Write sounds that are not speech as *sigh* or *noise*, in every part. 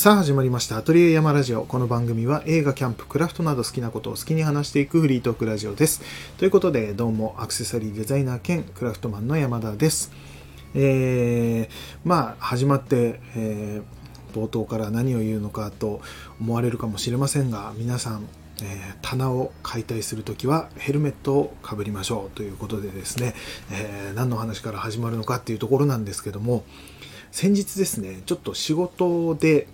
さあ始まりました。アトリエ山ラジオ。この番組は映画キャンプクラフトなど好きなことを好きに話していくフリートークラジオです。ということでどうもアクセサリーデザイナー兼クラフトマンの山田です。えー、まあ始まって、えー、冒頭から何を言うのかと思われるかもしれませんが皆さんえー、棚を解体するときはヘルメットをかぶりましょう。ということでですね、えー、何の話から始まるのかっていうところなんですけども先日ですねちょっと仕事で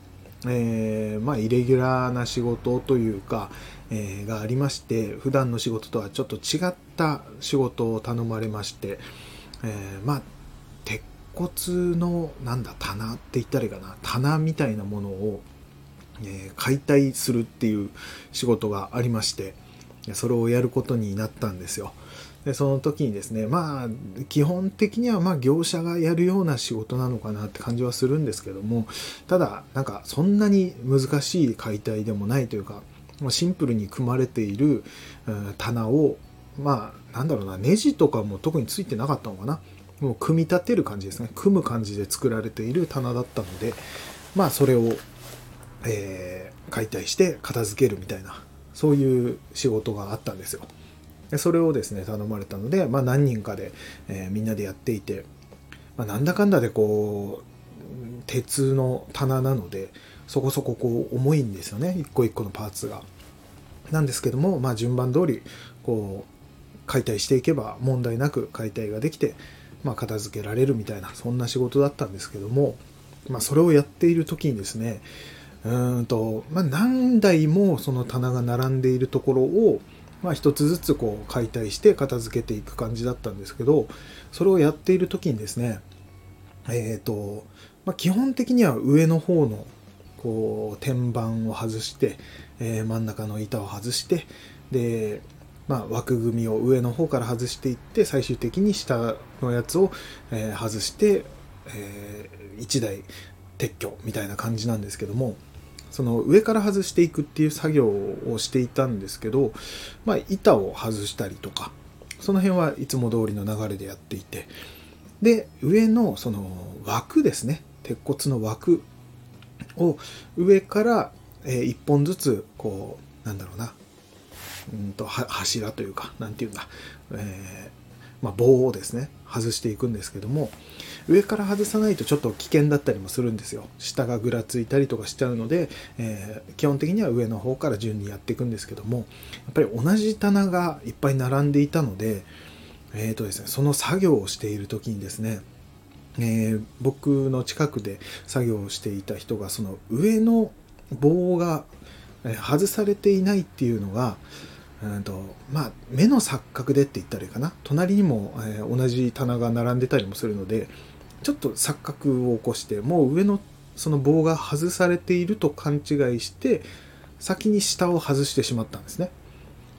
えー、まあ、イレギュラーな仕事というか、えー、がありまして普段の仕事とはちょっと違った仕事を頼まれまして、えー、まあ鉄骨のなんだ棚って言ったらいいかな棚みたいなものを、え解体するっていう仕事がありましてそれをやることになったんですよ。でその時にですねまあ基本的にはま業者がやるような仕事なのかなって感じはするんですけどもただなんかそんなに難しい解体でもないというかシンプルに組まれている棚をまあなんだろうなネジとかも特についてなかったのかなもう組み立てる感じですね組む感じで作られている棚だったのでまあそれを、えー、解体して片付けるみたいなそういう仕事があったんですよ。それをですね頼まれたので、まあ、何人かで、えー、みんなでやっていて、まあ、なんだかんだでこう鉄の棚なのでそこそここう重いんですよね一個一個のパーツが。なんですけども、まあ、順番通りこう解体していけば問題なく解体ができて、まあ、片付けられるみたいなそんな仕事だったんですけども、まあ、それをやっている時にですねうんと、まあ、何台もその棚が並んでいるところをまあ、一つずつこう解体して片付けていく感じだったんですけどそれをやっている時にですねえっ、ー、と、まあ、基本的には上の方のこう天板を外して、えー、真ん中の板を外してで、まあ、枠組みを上の方から外していって最終的に下のやつを、えー、外して、えー、1台撤去みたいな感じなんですけどもその上から外していくっていう作業をしていたんですけど、まあ、板を外したりとかその辺はいつも通りの流れでやっていてで上のその枠ですね鉄骨の枠を上から1本ずつこうなんだろうなうんと柱というか何て言うんだ、えーまあ、棒をですね外していくんですけども上から外さないとちょっと危険だったりもするんですよ。下がぐらついたりとかしちゃうので、えー、基本的には上の方から順にやっていくんですけどもやっぱり同じ棚がいっぱい並んでいたのでえーとですね、その作業をしている時にですね、えー、僕の近くで作業をしていた人がその上の棒が外されていないっていうのが、うんとまあ、目の錯覚でって言ったらいいかな。隣にも、えー、同じ棚が並んでたりもするのでちょっと錯覚を起こしてもう上のその棒が外されていると勘違いして先に下を外してしまったんですね。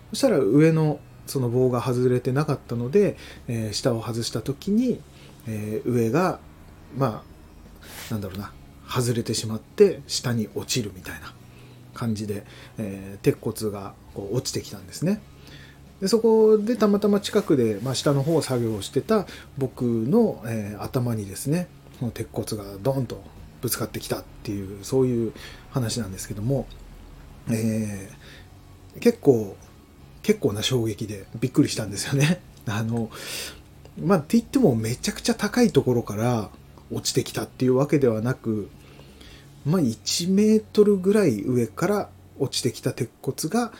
そしたら上のその棒が外れてなかったので、えー、下を外した時に、えー、上がまあなんだろうな外れてしまって下に落ちるみたいな。感じで、えー、鉄骨がこう落ちてきたんですね。でそこでたまたま近くで、まあ、下の方を作業してた僕の、えー、頭にですねこの鉄骨がドンとぶつかってきたっていうそういう話なんですけども、えー、結構結構な衝撃でびっくりしたんですよね。*laughs* あのまあって言ってもめちゃくちゃ高いところから落ちてきたっていうわけではなくまあ1メートルぐらい上から落ちてきた鉄骨が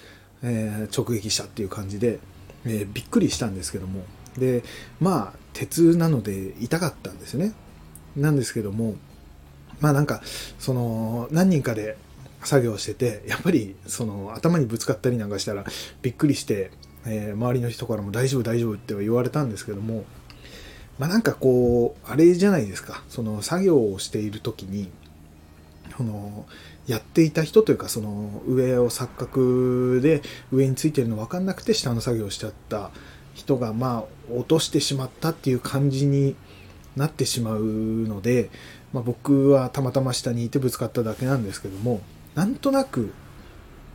えー、直撃したっていう感じで、えー、びっくりしたんですけども。でまあ鉄なので痛かったんですね。なんですけどもまあなんかその何人かで作業しててやっぱりその頭にぶつかったりなんかしたらびっくりして、えー、周りの人からも大丈夫大丈夫って言われたんですけどもまあなんかこうあれじゃないですか。その作業をしている時にそのやっていた人というかその上を錯覚で上についてるの分かんなくて下の作業しちゃった人がまあ落としてしまったっていう感じになってしまうので、まあ、僕はたまたま下にいてぶつかっただけなんですけどもなんとなく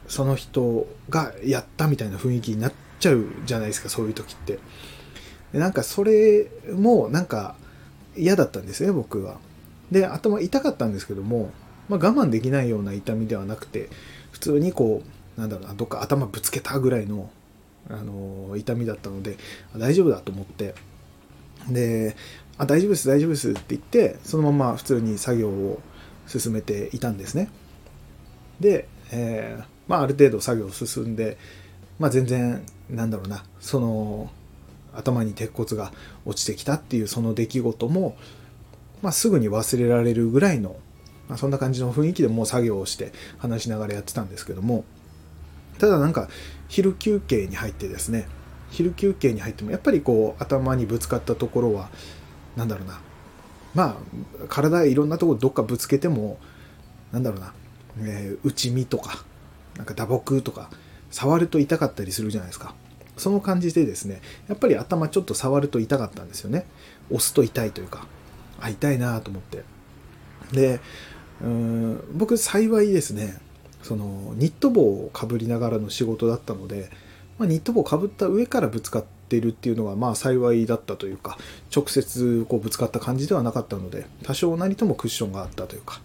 その人がやったみたいな雰囲気になっちゃうじゃないですかそういう時って。でなんかそれもなんか嫌だったんですね僕は。で頭痛かったんですけどもまあ、我慢できないような痛みではなくて普通にこうなんだろうなどっか頭ぶつけたぐらいの、あの痛みだったので大丈夫だと思って。で「あ大丈夫です大丈夫です」って言ってそのまま普通に作業を進めていたんですね。で、えー、まあ、ある程度作業進んで、まあ、全然なんだろうなその頭に鉄骨が落ちてきたっていうその出来事も、まあ、すぐに忘れられるぐらいの、まあ、そんな感じの雰囲気でもう作業をして話しながらやってたんですけどもただなんか昼休憩に入ってですね昼休憩に入ってもやっぱりこう頭にぶつかったところは何だろうなまあ体いろんなとこどっかぶつけてもなんだろうな、えー、内身とかなんか打撲とか触ると痛かったりするじゃないですか。その感じでですねやっぱり頭ちょっと触ると痛かったんですよね。押すと痛いというかあ痛いなと思って。でうん僕幸いですねそのニット帽をかぶりながらの仕事だったので、まあ、ニット帽をかぶった上からぶつかっているっていうのがまあ幸いだったというか直接こうぶつかった感じではなかったので多少なりともクッションがあったというか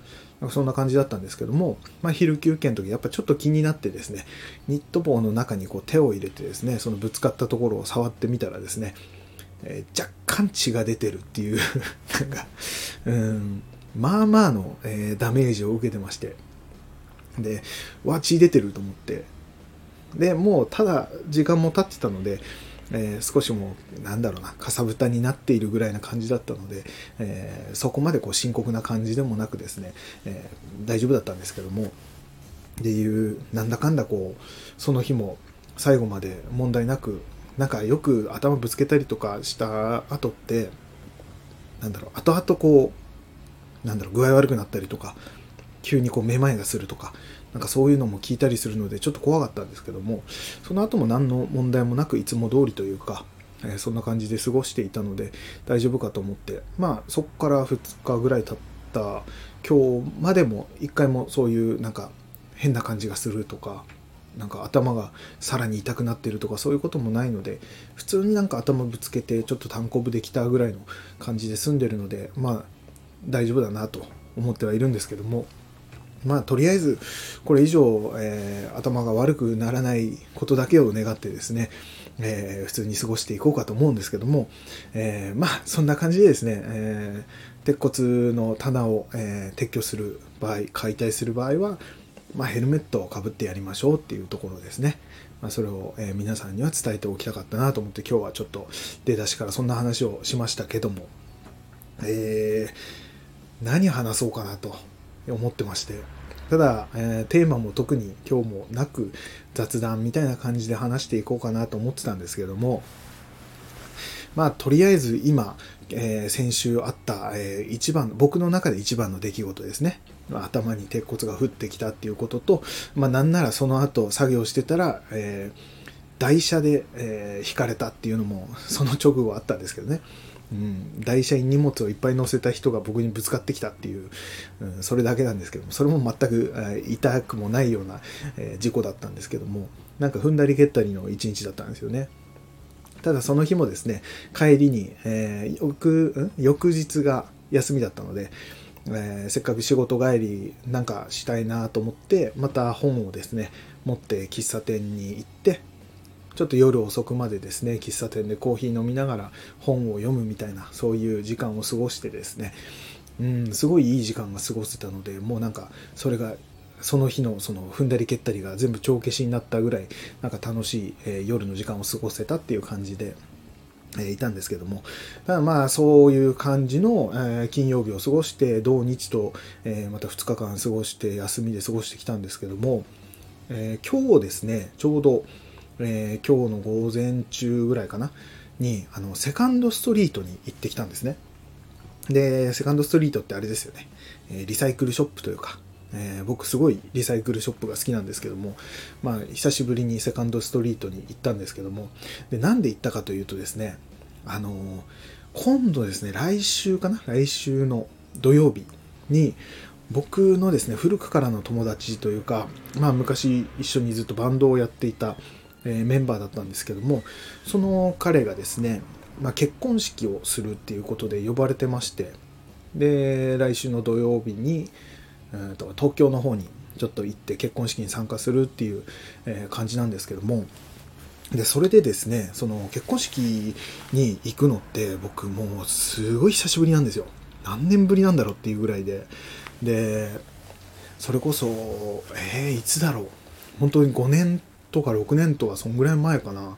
そんな感じだったんですけども、まあ、昼休憩の時やっぱちょっと気になってですねニット帽の中にこう手を入れてですねそのぶつかったところを触ってみたらですね、えー、若干血が出てるっていう *laughs* なんかうんまあまあの、えー、ダメージを受けてまして。でわ血出てると思って。でもうただ時間も経ってたのでえー、少しもうなんだろうなかさぶたになっているぐらいな感じだったので、えー、そこまでこう深刻な感じでもなくですね、えー、大丈夫だったんですけども。っていうなんだかんだこうその日も最後まで問題なくなんかよく頭ぶつけたりとかした後ってなんだろう後々こうなんだろう具合悪くなったりとか急にこうめまいがするとかなんかそういうのも聞いたりするのでちょっと怖かったんですけどもその後も何の問題もなくいつも通りというか、えー、そんな感じで過ごしていたので大丈夫かと思ってまあそこから2日ぐらい経った今日までも1回もそういうなんか変な感じがするとかなんか頭がさらに痛くなってるとかそういうこともないので普通になんか頭ぶつけてちょっと単行部できたぐらいの感じで済んでるのでまあ大丈夫だなと思ってはいるんですけどもまあとりあえずこれ以上、えー、頭が悪くならないことだけを願ってですね、えー、普通に過ごしていこうかと思うんですけども、えー、まあそんな感じでですね、え鉄骨の棚を、え撤去する場合解体する場合は、まあ、ヘルメットをかぶってやりましょうっていうところですね。まあ、それを、え皆さんには伝えておきたかったなと思って今日はちょっと出だしからそんな話をしましたけども、え何話そうかなと思ってまして。ただ、えー、テーマも特に今日もなく雑談みたいな感じで話していこうかなと思ってたんですけども、まあ、とりあえず今、えー、先週あった、えー、一番、僕の中で一番の出来事ですね。頭に鉄骨が降ってきたっていうことと、まあ、なんならその後作業してたら、えー、台車で、えー、引かれたっていうのも、その直後あったんですけどね。うん、台車に荷物をいっぱい乗せた人が僕にぶつかってきたっていう、うん、それだけなんですけどもそれも全く、えー、痛くもないような、えー、事故だったんですけどもなんか踏んだり蹴ったりの一日だったんですよね。ただその日もですね帰りに、えー、翌翌日が休みだったので、えー、せっかく仕事帰りなんかしたいなと思ってまた本をですね持って喫茶店に行ってちょっと夜遅くまでですね喫茶店でコーヒー飲みながら本を読むみたいなそういう時間を過ごしてですねうんすごいいい時間が過ごせたのでもうなんかそれがその日のその踏んだり蹴ったりが全部帳消しになったぐらいなんか楽しい、えー、夜の時間を過ごせたっていう感じで。え、いたんですけども、ただまあそういう感じの、え、金曜日を過ごして、土日と、え、また2日間過ごして休みで過ごしてきたんですけども、え今日ですね、ちょうど、えー、今日の午前中ぐらいかな、に、あの、セカンドストリートに行ってきたんですね。で、セカンドストリートってあれですよね。え、リサイクルショップというか、えー、僕すごいリサイクルショップが好きなんですけども、まあ、久しぶりにセカンドストリートに行ったんですけども、で、なんで行ったかというとですね、あのー、今度ですね、来週かな来週の土曜日に、僕のですね、古くからの友達というか、まあ昔一緒にずっとバンドをやっていた、えメンバーだったんですけどもその彼がですね、まあ、結婚式をするっていうことで呼ばれてましてで来週の土曜日にえーと、東京の方にちょっと行って結婚式に参加するっていう、え、感じなんですけどもでそれでですねその結婚式に行くのって僕もうすごい久しぶりなんですよ。何年ぶりなんだろうっていうぐらいで。でそれこそえー、いつだろう。本当に5年とか6年とかそんぐらい前かな。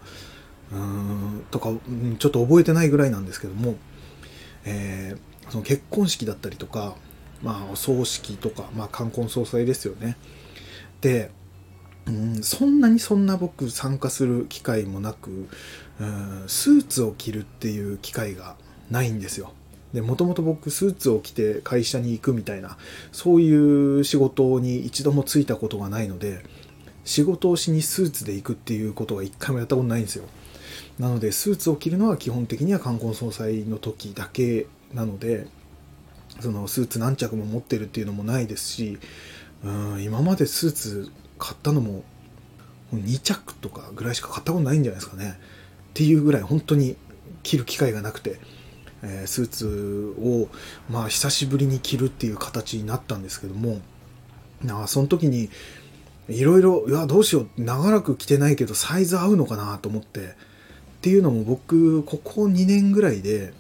うんとかちょっと覚えてないぐらいなんですけども、えー、その結婚式だったりとか、まあ、お葬式とか、まあ、冠婚葬祭ですよね。でうんそんなにそんな僕参加する機会もなくうんスーツを着るっていう機会がないんですよ。でもともと僕スーツを着て会社に行くみたいなそういう仕事に一度もついたことがないので仕事をしにスーツで行くっていうことが一回もやったことないんですよ。なのでスーツを着るのは基本的には冠婚葬祭の時だけなのでそのスーツ何着も持ってるっていうのもないですしうん今までスーツ買ったのも2着とかぐらいしか買ったことないんじゃないですかね。っていうぐらい本当に着る機会がなくて、えー、スーツをまあ久しぶりに着るっていう形になったんですけどもあその時にいろいろいやどうしよう長らく着てないけどサイズ合うのかなと思って。っていうのも僕ここ2年ぐらいで、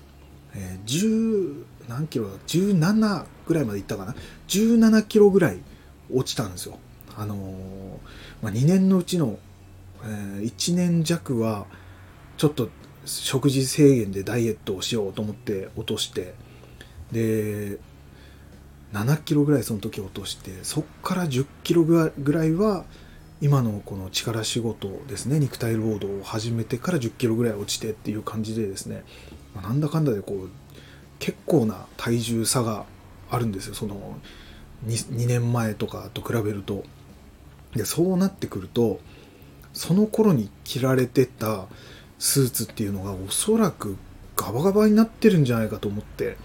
えー、10何キロだ17ぐらいまでいったかな？17キロぐらい落ちたんですよ。あのー、まあ、2年のうちの、えー、1年弱はちょっと食事制限でダイエットをしようと思って落として。で7キロぐらいその時落としてそっから10キロぐらいは今のこの力仕事ですね肉体労働を始めてから10キロぐらい落ちてっていう感じでですね、ま、なんだかんだでこう結構な体重差があるんですよ。その 2, 2年前とかと比べると。でそうなってくるとその頃に着られてたスーツっていうのがおそらくガバガバになってるんじゃないかと思って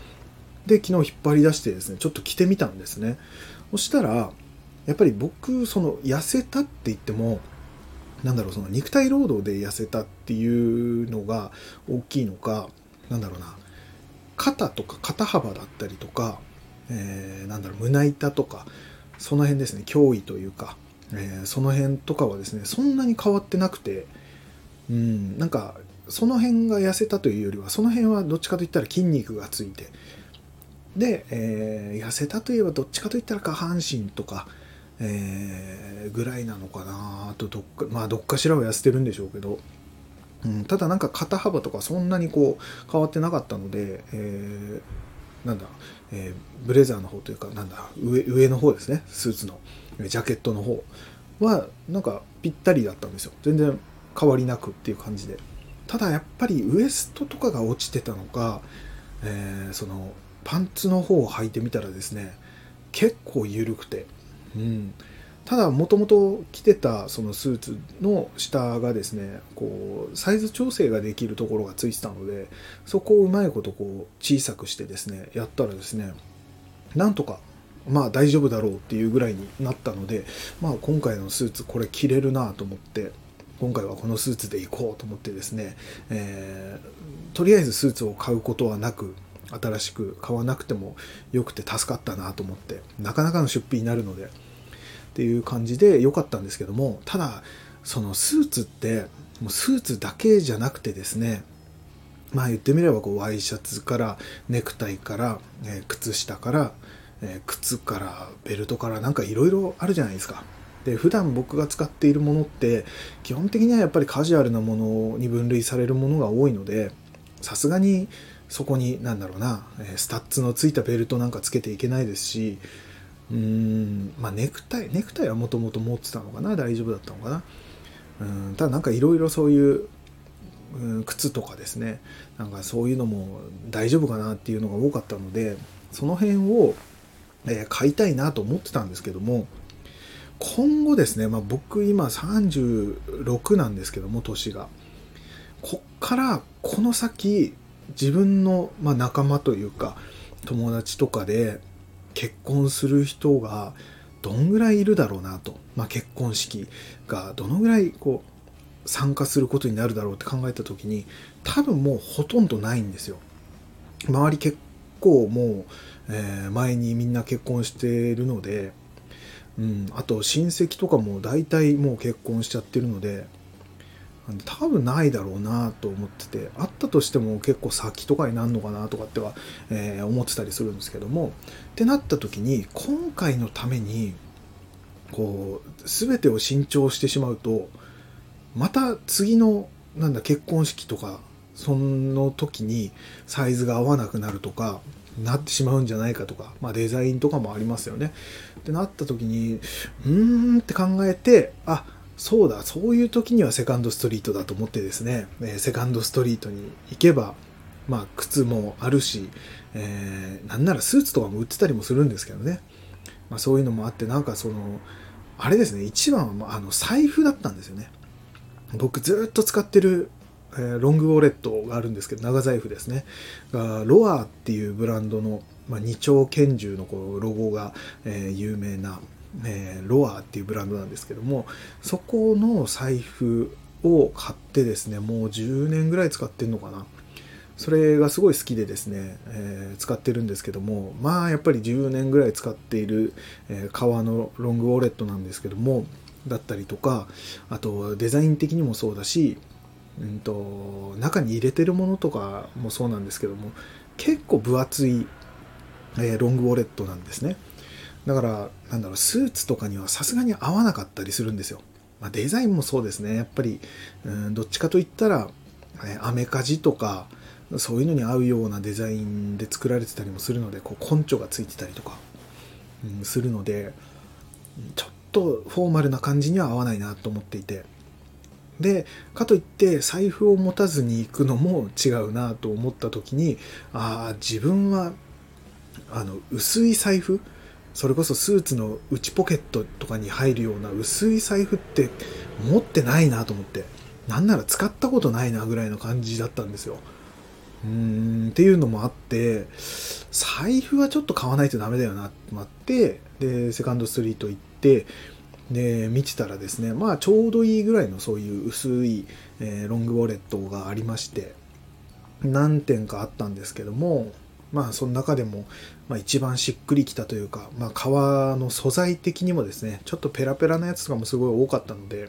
で昨日引っ張り出してですねちょっと着てみたんですね。そしたらやっぱり僕その痩せたって言ってもなんだろうその肉体労働で痩せたっていうのが大きいのかなんだろうな肩とか肩幅だったりとか、えー、なんだろう胸板とかその辺ですね脅威というかえー、その辺とかはですねそんなに変わってなくてうんなんかその辺が痩せたというよりはその辺はどっちかといったら筋肉がついてで、えー、痩せたといえばどっちかといったら下半身とか、えー、ぐらいなのかなあとどっかまあどっかしらは痩せてるんでしょうけど、うん、ただなんか肩幅とかそんなにこう変わってなかったので、えー、なんだ、えー、ブレザーの方というかなんだ上上の方ですねスーツの。ジャケットの方はなんかぴったりだったんですよ全然変わりなくっていう感じでただやっぱりウエストとかが落ちてたのか、えー、そのパンツの方を履いてみたらですね結構緩くて、うん、ただもともと着てたそのスーツの下がですねこうサイズ調整ができるところがついてたのでそこをうまいことこう小さくしてですねやったらですねなんとかまあ大丈夫だろうっていうぐらいになったので、まあ、今回のスーツこれ着れるなと思って今回はこのスーツで行こうと思ってですね、えー、とりあえずスーツを買うことはなく新しく買わなくてもよくて助かったなと思ってなかなかの出費になるのでっていう感じで良かったんですけどもただそのスーツってもうスーツだけじゃなくてですねまあ言ってみればこうワイシャツからネクタイから、えー、靴下からえ靴からベルトからなんかいろいろあるじゃないですか。で普段僕が使っているものって基本的にはやっぱりカジュアルなものに分類されるものが多いのでさすがにそこに何だろうなスタッズのついたベルトなんかつけていけないですしうーんまあネクタイネクタイはもともと持ってたのかな大丈夫だったのかな。うんただなんかいろいろそういう靴とかですねなんかそういうのも大丈夫かなっていうのが多かったのでその辺をえ買いたいなと思ってたんですけども今後ですね、まあ、僕今36なんですけども年が。こっからこの先自分の、まあ、仲間というか友達とかで結婚する人がどんぐらいいるだろうなと、まあ、結婚式がどのぐらいこう参加することになるだろうって考えた時に多分もうほとんどないんですよ。周り結構もう、えー、前にみんな結婚してるので、うん、あと親戚とかも大体もう結婚しちゃってるので多分ないだろうなと思っててあったとしても結構先とかになるのかなとかっては、えー、思ってたりするんですけどもってなった時に今回のためにこう全てを新調してしまうとまた次のなんだ結婚式とかその時にサイズが合わなくなるとかなってしまうんじゃないかとか、まあ、デザインとかもありますよね。ってなった時にうーんって考えてあそうだそういう時にはセカンドストリートだと思ってですね、えセカンドストリートに行けばまあ靴もあるし、えー、なんならスーツとかも売ってたりもするんですけどね、まあ、そういうのもあってなんかそのあれですね一番はあの財布だったんですよね。僕ずっと使ってるえー、ロングウォレットがあるんですけど長財布ですね。がロアっていうブランドの、まあ、二丁拳銃のこうロゴが、えー、有名な、え、ロアっていうブランドなんですけどもそこの財布を買ってですねもう10年ぐらい使ってんのかな。それがすごい好きでですね、えー、使ってるんですけどもまあやっぱり10年ぐらい使っている、えー、革のロングウォレットなんですけどもだったりとかあとデザイン的にもそうだしうんと、中に入れてるものとかもそうなんですけども結構分厚い、えー、ロングウォレットなんですね。だからなんだろうスーツとかにはさすがに合わなかったりするんですよ、まあ、デザインもそうですね。やっぱりうんどっちかといったら、え、アメカジとかそういうのに合うようなデザインで作られてたりもするのでこう根拠がついてたりとか、うん、するのでちょっとフォーマルな感じには合わないなと思っていて。でかといって財布を持たずに行くのも違うなと思った時にああ自分はあの薄い財布それこそスーツの内ポケットとかに入るような薄い財布って持ってないなと思ってなんなら使ったことないなぐらいの感じだったんですよ。うーんっていうのもあって財布はちょっと買わないとダメだよなってなってでセカンドストリート行ってで見てたらですねまあちょうどいいぐらいのそういう薄い、えー、ロングウォレットがありまして何点かあったんですけどもまあその中でも、まあ、一番しっくりきたというか、まあ、革の素材的にもですねちょっとペラペラなやつとかもすごい多かったので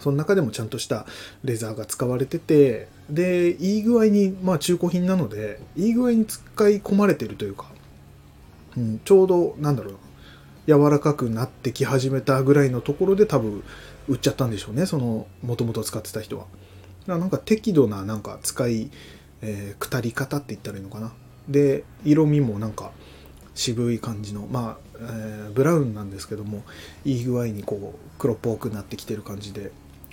その中でもちゃんとしたレザーが使われててでいい具合にまあ中古品なのでいい具合に使い込まれてるというか、うん、ちょうどなんだろう柔らかくなってき始めたぐらいのところで多分売っちゃったんでしょうねそのもともと使ってた人は。なんか適度ななんか使い、えー、くたり方って言ったらいいのかな。で色味もなんか渋い感じのまあ、えー、ブラウンなんですけどもいい具合にこう黒っぽくなってきてる感じで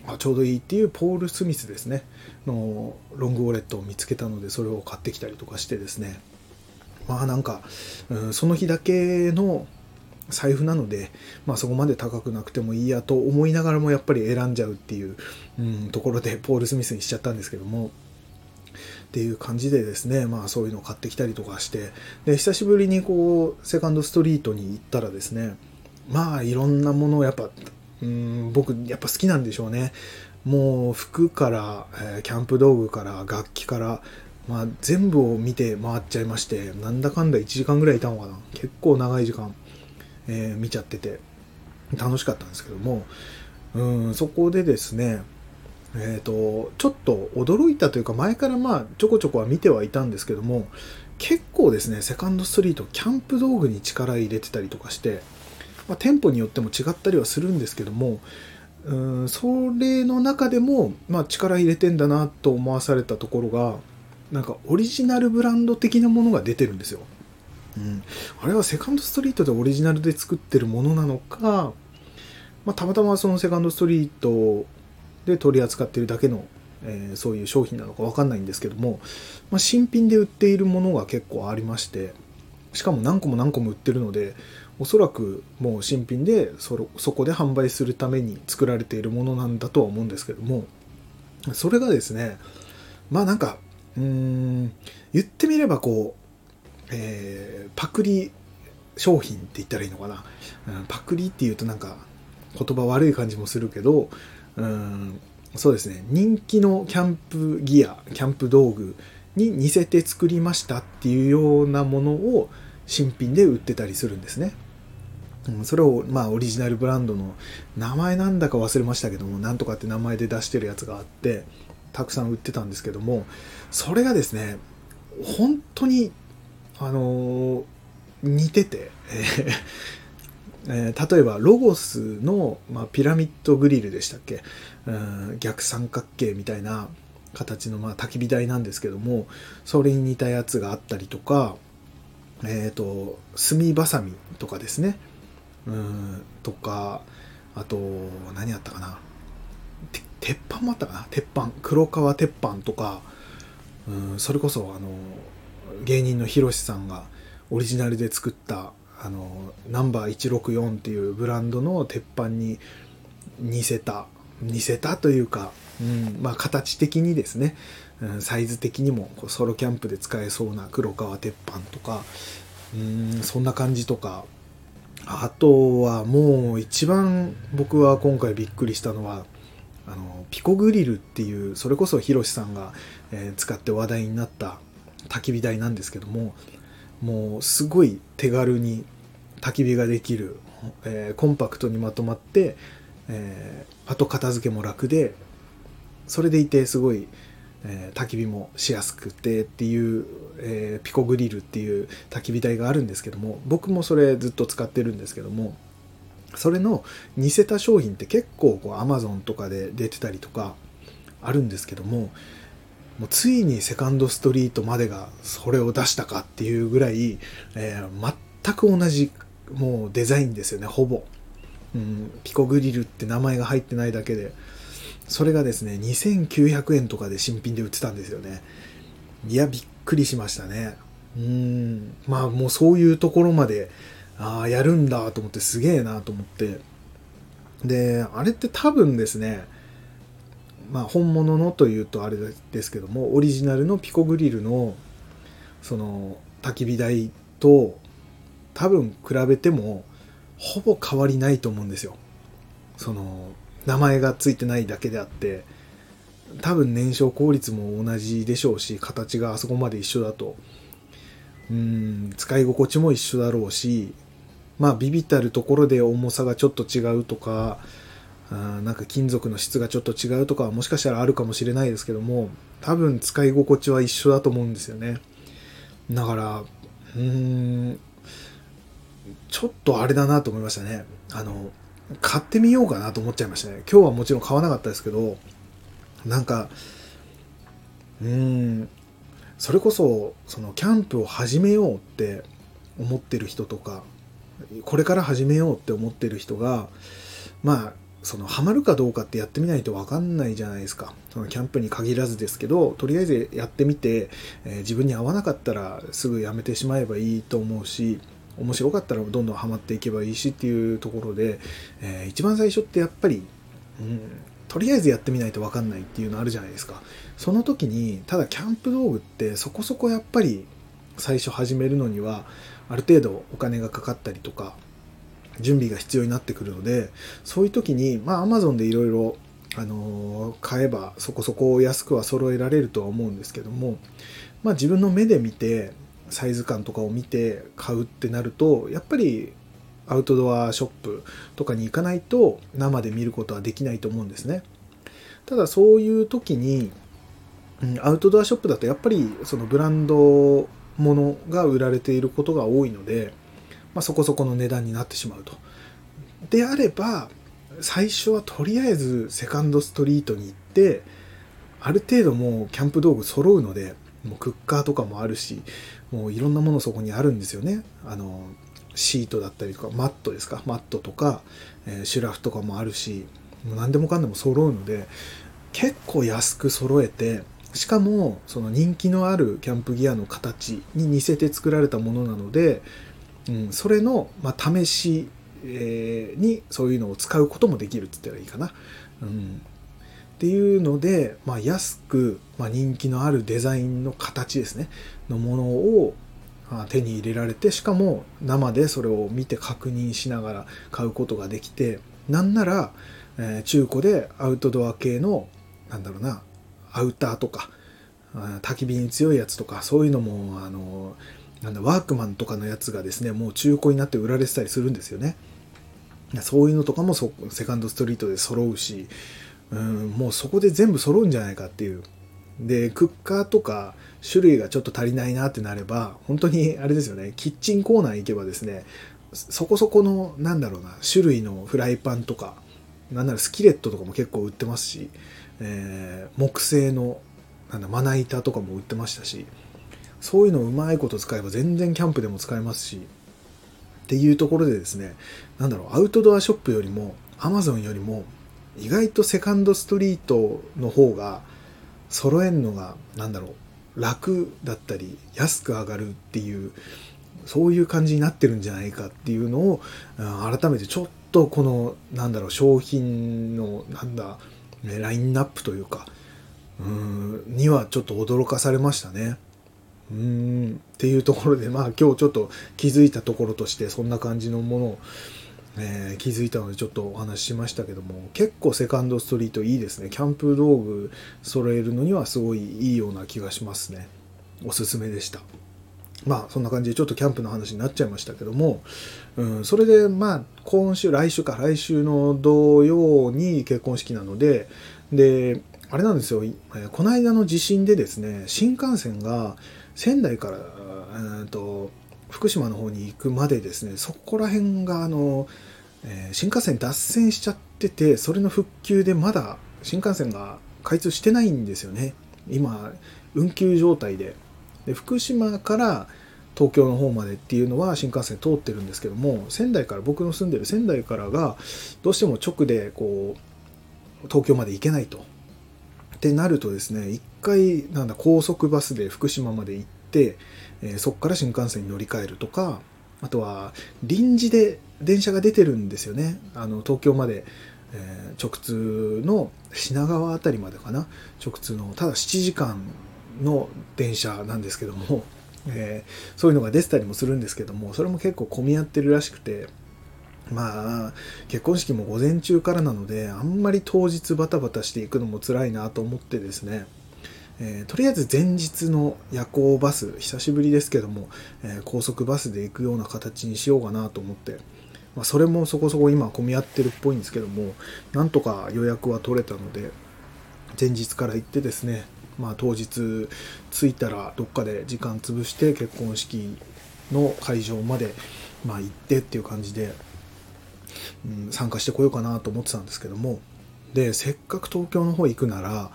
あちょうどいいっていうポール・スミスですね。のロングウォレットを見つけたのでそれを買ってきたりとかしてですね。まあなんか、うん、その日だけの財布なので、まあ、そこまで高くなくてもいいやと思いながらもやっぱり選んじゃうっていう、うん、ところでポール・スミスにしちゃったんですけどもっていう感じでですね、まあ、そういうのを買ってきたりとかしてで久しぶりにこうセカンドストリートに行ったらですねまあいろんなものをやっぱ、うん、僕やっぱ好きなんでしょうねもう服から、え、キャンプ道具から楽器からまあ、全部を見て回っちゃいまして、なんだかんだ1時間ぐらいいたのかな。結構長い時間。えー、見ちゃってて楽しかったんですけどもうんそこでですねえっ、ー、とちょっと驚いたというか前からまあちょこちょこは見てはいたんですけども結構ですねセカンドストリートキャンプ道具に力入れてたりとかして、まあ、店舗によっても違ったりはするんですけどもうんそれの中でも、まあ、力入れてんだなと思わされたところがなんかオリジナルブランド的なものが出てるんですよ。うん、あれはセカンドストリートでオリジナルで作ってるものなのか、まあ、たまたまそのセカンドストリートで取り扱ってるだけの、えー、そういう商品なのか分かんないんですけども、まあ、新品で売っているものが結構ありましてしかも何個も何個も売ってるのでおそらくもう新品でそそこで販売するために作られているものなんだとは思うんですけどもそれがですねまあなんかうーん言ってみればこうえー、パクリ商品って言ったらいいのかな、うん、パクリっていうとなんか言葉悪い感じもするけど、うん、そうですね人気のキャンプギアキャンプ道具、に似せて作りましたっていうようなものを新品で売ってたりするんですね。うん、それをまあオリジナルブランドの名前なんだか忘れましたけどもなんとかって名前で出してるやつがあってたくさん売ってたんですけどもそれがですね本当にあの、似てて、えー、例えばロゴスの、まあ、ピラミッドグリルでしたっけ、うん、逆三角形みたいな形の、まあ、焚き火台なんですけどもそれに似たやつがあったりとかえっ、ー、と炭ばさみとかですね。うんとかあと何あったかな？鉄板もあったかな？鉄板。黒川鉄板とか。うんそれこそあの芸人のひろしさんがオリジナルで作ったあのナンバー164っていうブランドの鉄板に似せた似せたというか、うんまあ、形的にですね、うん、サイズ的にもこうソロキャンプで使えそうな黒川鉄板とかうんそんな感じとかあとはもう一番僕は今回びっくりしたのはあのピコグリルっていうそれこそヒロシさんが、えー、使って話題になった焚き火台なんですけどももうすごい手軽に焚き火ができる、えー、コンパクトにまとまって、えー、後片付けも楽でそれでいてすごい、えー、焚き火もしやすくてっていう、えー、ピコグリルっていう焚き火台があるんですけども僕もそれずっと使ってるんですけどもそれの似せた商品って結構こう Amazon とかで出てたりとかあるんですけどももうついにセカンドストリートまでがそれを出したかっていうぐらい、えー、全く同じもうデザインですよねほぼ、うん、ピコグリルって名前が入ってないだけで。それがですね2900円とかで新品で売ってたんですよね。いやびっくりしましたね。うんまあもうそういうところまでああやるんだと思ってすげえなと思って。であれって多分ですねまあ、本物のというとあれですけどもオリジナルのピコグリルのその焚き火台と多分比べてもほぼ変わりないと思うんですよ。その名前が付いてないだけであって多分燃焼効率も同じでしょうし形があそこまで一緒だとうん使い心地も一緒だろうしまあビビたるところで重さがちょっと違うとかあなんか金属の質がちょっと違うとかはもしかしたらあるかもしれないですけども多分使い心地は一緒だと思うんですよね。だからうーんちょっとあれだなと思いましたね。あの買ってみようかなと思っちゃいましたね。今日はもちろん買わなかったですけどなんかうーんそれこそそのキャンプを始めようって思ってる人とかこれから始めようって思ってる人がまあそのハマるかどうかってやってみないと分かんないじゃないですか。そのキャンプに限らずですけどとりあえずやってみて、えー、自分に合わなかったらすぐやめてしまえばいいと思うし面白かったらどんどんハマっていけばいいしっていうところで、えー、一番最初ってやっぱり、うん、とりあえずやってみないと分かんないっていうのあるじゃないですか。その時にただキャンプ道具ってそこそこやっぱり最初始めるのにはある程度お金がかかったりとか準備が必要になってくるのでそういう時にまあ Amazon でいろいろあの買えばそこそこ安くは揃えられるとは思うんですけども、まあ、自分の目で見てサイズ感とかを見て買うってなるとやっぱりアウトドアショップとかに行かないと生で見ることはできないと思うんですね。ただそういう時に、アウトドアショップだとやっぱりそのブランドものが売られていることが多いのでまあ、そこそこの値段になってしまうと。であれば最初はとりあえずセカンドストリートに行ってある程度もうキャンプ道具揃うのでもうクッカーとかもあるしもういろんなものそこにあるんですよね。あのシートだったりとかマットですか？マットとか、えー、シュラフとかもあるしもう何でもかんでも揃うので結構安く揃えてしかもその人気のあるキャンプギアの形に似せて作られたものなのでうん、それの、まあ、試し、えー、にそういうのを使うこともできるって言ったらいいかな。うん、っていうので、まあ、安く、まあ、人気のあるデザインの形ですね。のものを手に入れられてしかも生でそれを見て確認しながら買うことができてなんなら、えー、中古でアウトドア系のなんだろうなアウターとか焚き火に強いやつとかそういうのもあのなんだワークマンとかのやつがですねもう中古になって売られてたりするんですよね。そういうのとかもセカンドストリートで揃うしうんもうそこで全部揃うんじゃないかっていう。でクッカーとか種類がちょっと足りないなってなれば本当にあれですよねキッチンコーナー行けばですねそこそこのなんだろうな種類のフライパンとかなんならスキレットとかも結構売ってますし、えー、木製のなんだまな板とかも売ってましたしそういうのをうまいこと使えば全然キャンプでも使えますしっていうところでですねなんだろうアウトドアショップよりもアマゾンよりも意外とセカンドストリートの方が揃えるのがなんだろう楽だったり安く上がるっていうそういう感じになってるんじゃないかっていうのを改めてちょっとこのなんだろう商品のなんだラインナップというかうんにはちょっと驚かされましたね。うん。っていうところでまあ今日ちょっと気づいたところとしてそんな感じのものをえー、気づいたのでちょっとお話ししましたけども結構セカンドストリートいいですね。キャンプ道具揃えるのにはすごいいいような気がしますね。おすすめでした。まあそんな感じでちょっとキャンプの話になっちゃいましたけども、うん、それでまあ今週来週か来週の土曜に結婚式なのでであれなんですよ、この間の地震でですね新幹線が仙台から、えーと福島の方に行くまでですねそこら辺があの、えー、新幹線脱線しちゃっててそれの復旧でまだ新幹線が開通してないんですよね今運休状態でで福島から東京の方までっていうのは新幹線通ってるんですけども仙台から僕の住んでる仙台からがどうしても直でこう東京まで行けないと。ってなるとですね一回なんだ高速バスで福島まで行ってえー、そこから新幹線に乗り換えるとかあとは臨時で電車が出てるんですよね。あの東京まで、えー、直通の品川辺りまでかな。直通のただ7時間の電車なんですけども、えー、そういうのが出てたりもするんですけどもそれも結構混み合ってるらしくてまあ結婚式も午前中からなのであんまり当日バタバタしていくのも辛いなと思ってですねえー、とりあえず前日の夜行バス久しぶりですけども、えー、高速バスで行くような形にしようかなと思って、まあ、それもそこそこ今混み合ってるっぽいんですけどもなんとか予約は取れたので前日から行ってですね、まあ、当日着いたらどっかで時間潰して結婚式の会場まで、まあ、行ってっていう感じで、うん、参加してこようかなと思ってたんですけどもでせっかく東京の方行くなら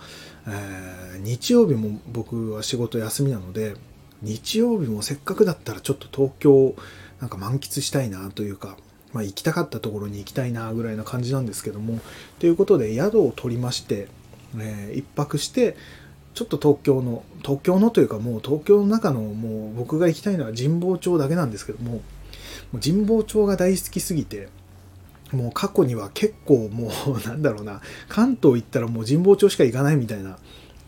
えー、日曜日も僕は仕事休みなので日曜日もせっかくだったらちょっと東京なんか満喫したいなというか、まあ、行きたかったところに行きたいなぐらいな感じなんですけどもということで宿を取りまして、えー、一泊してちょっと東京の東京のというかもう東京の中のもう僕が行きたいのは神保町だけなんですけどももう神保町が大好きすぎてもう過去には結構もう *laughs* なんだろうな。関東行ったらもう神保町しか行かないみたいな。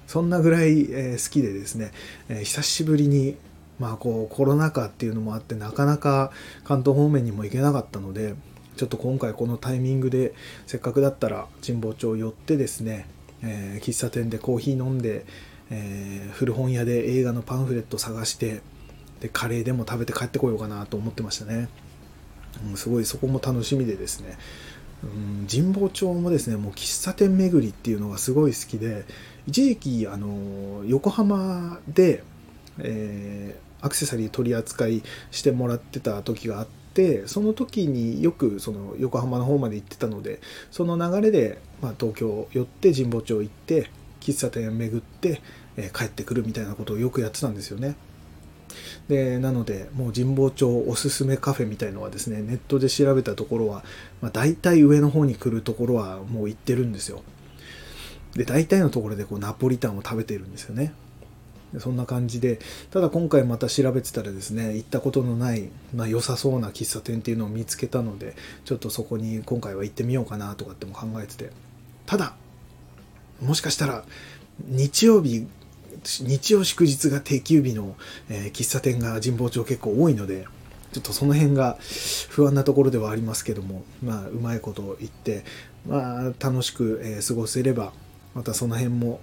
そんなぐらい、え好きでですね、え久しぶりにまあこうコロナ禍っていうのもあってなかなか関東方面にも行けなかったのでちょっと今回このタイミングでせっかくだったら神保町寄ってですね、え、喫茶店でコーヒー飲んで、え、古本屋で映画のパンフレット探してでカレーでも食べて帰ってこようかなと思ってましたね。うん、すごいそこも楽しみでですね、うん、神保町もですねもう喫茶店巡りっていうのがすごい好きで一時期あの横浜で、えー、アクセサリー取り扱いしてもらってた時があってその時によくその横浜の方まで行ってたのでその流れで、まあ、東京寄って神保町行って喫茶店巡って、えー、帰ってくるみたいなことをよくやってたんですよね。でなのでもう神保町おすすめカフェみたいのはですねネットで調べたところは、まあ、大体上の方に来るところはもう行ってるんですよ。で大体のところでこうナポリタンを食べてるんですよね。そんな感じでただ今回また調べてたらですね行ったことのない、まあ、良さそうな喫茶店っていうのを見つけたのでちょっとそこに今回は行ってみようかなとかっても考えてて。ただもしかしたら日曜日日曜祝日が定休日の、えー、喫茶店が神保町結構多いので、ちょっとその辺が不安なところではありますけども、まあ、うまいこと言って、まあ、楽しく、えー、過ごせれば、またその辺も、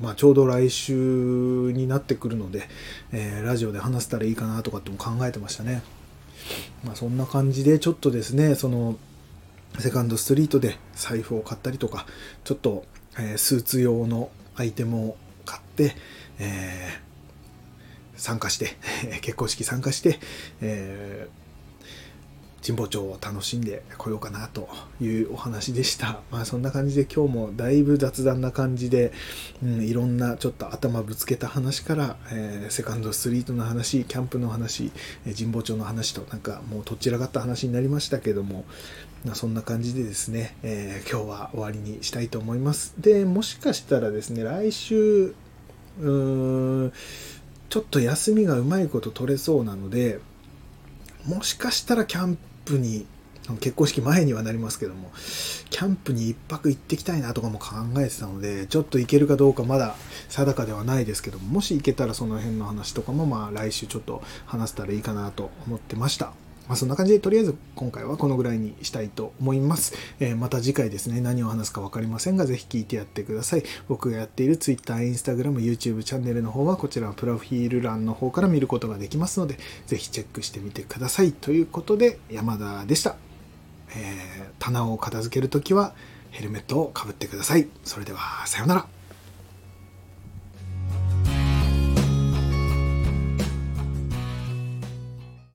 まあ、ちょうど来週になってくるので、えー、ラジオで話せたらいいかなとかっても考えてましたね。まあ、そんな感じでちょっとですねそのセカンドストリートで財布を買ったりとかちょっと、えー、スーツ用のアイテムを買って、えー、参加して *laughs* 結婚式参加して、えー神保町を楽しんでこようかなというお話でした。まあそんな感じで今日もだいぶ雑談な感じで、うん、いろんなちょっと頭ぶつけた話から、えー、セカンドストリートの話、キャンプの話、え、神保町の話となんかもうとっちらかった話になりましたけども、まあ、そんな感じでですね、えー、今日は終わりにしたいと思います。で、もしかしたらですね、来週、うーん、ちょっと休みがうまいこと取れそうなので、もしかしたらキャンププに結婚式前にはなりますけども、キャンプに1泊行ってきたいなとかも考えてたので、ちょっと行けるかどうかまだ定かではないですけども、もし行けたらその辺の話とかもまあ来週ちょっと話せたらいいかなと思ってました。まあ、そんな感じでとりあえず今回はこのぐらいにしたいと思います。えー、また次回ですね、何を話すか分かりませんが、ぜひ聞いてやってください。僕がやっている Twitter、Instagram、YouTube チャンネルの方はこちらのプロフィール欄の方から見ることができますので、ぜひチェックしてみてください。ということで、山田でした。えー、棚を片付けるときはヘルメットをかぶってください。それでは、さようなら。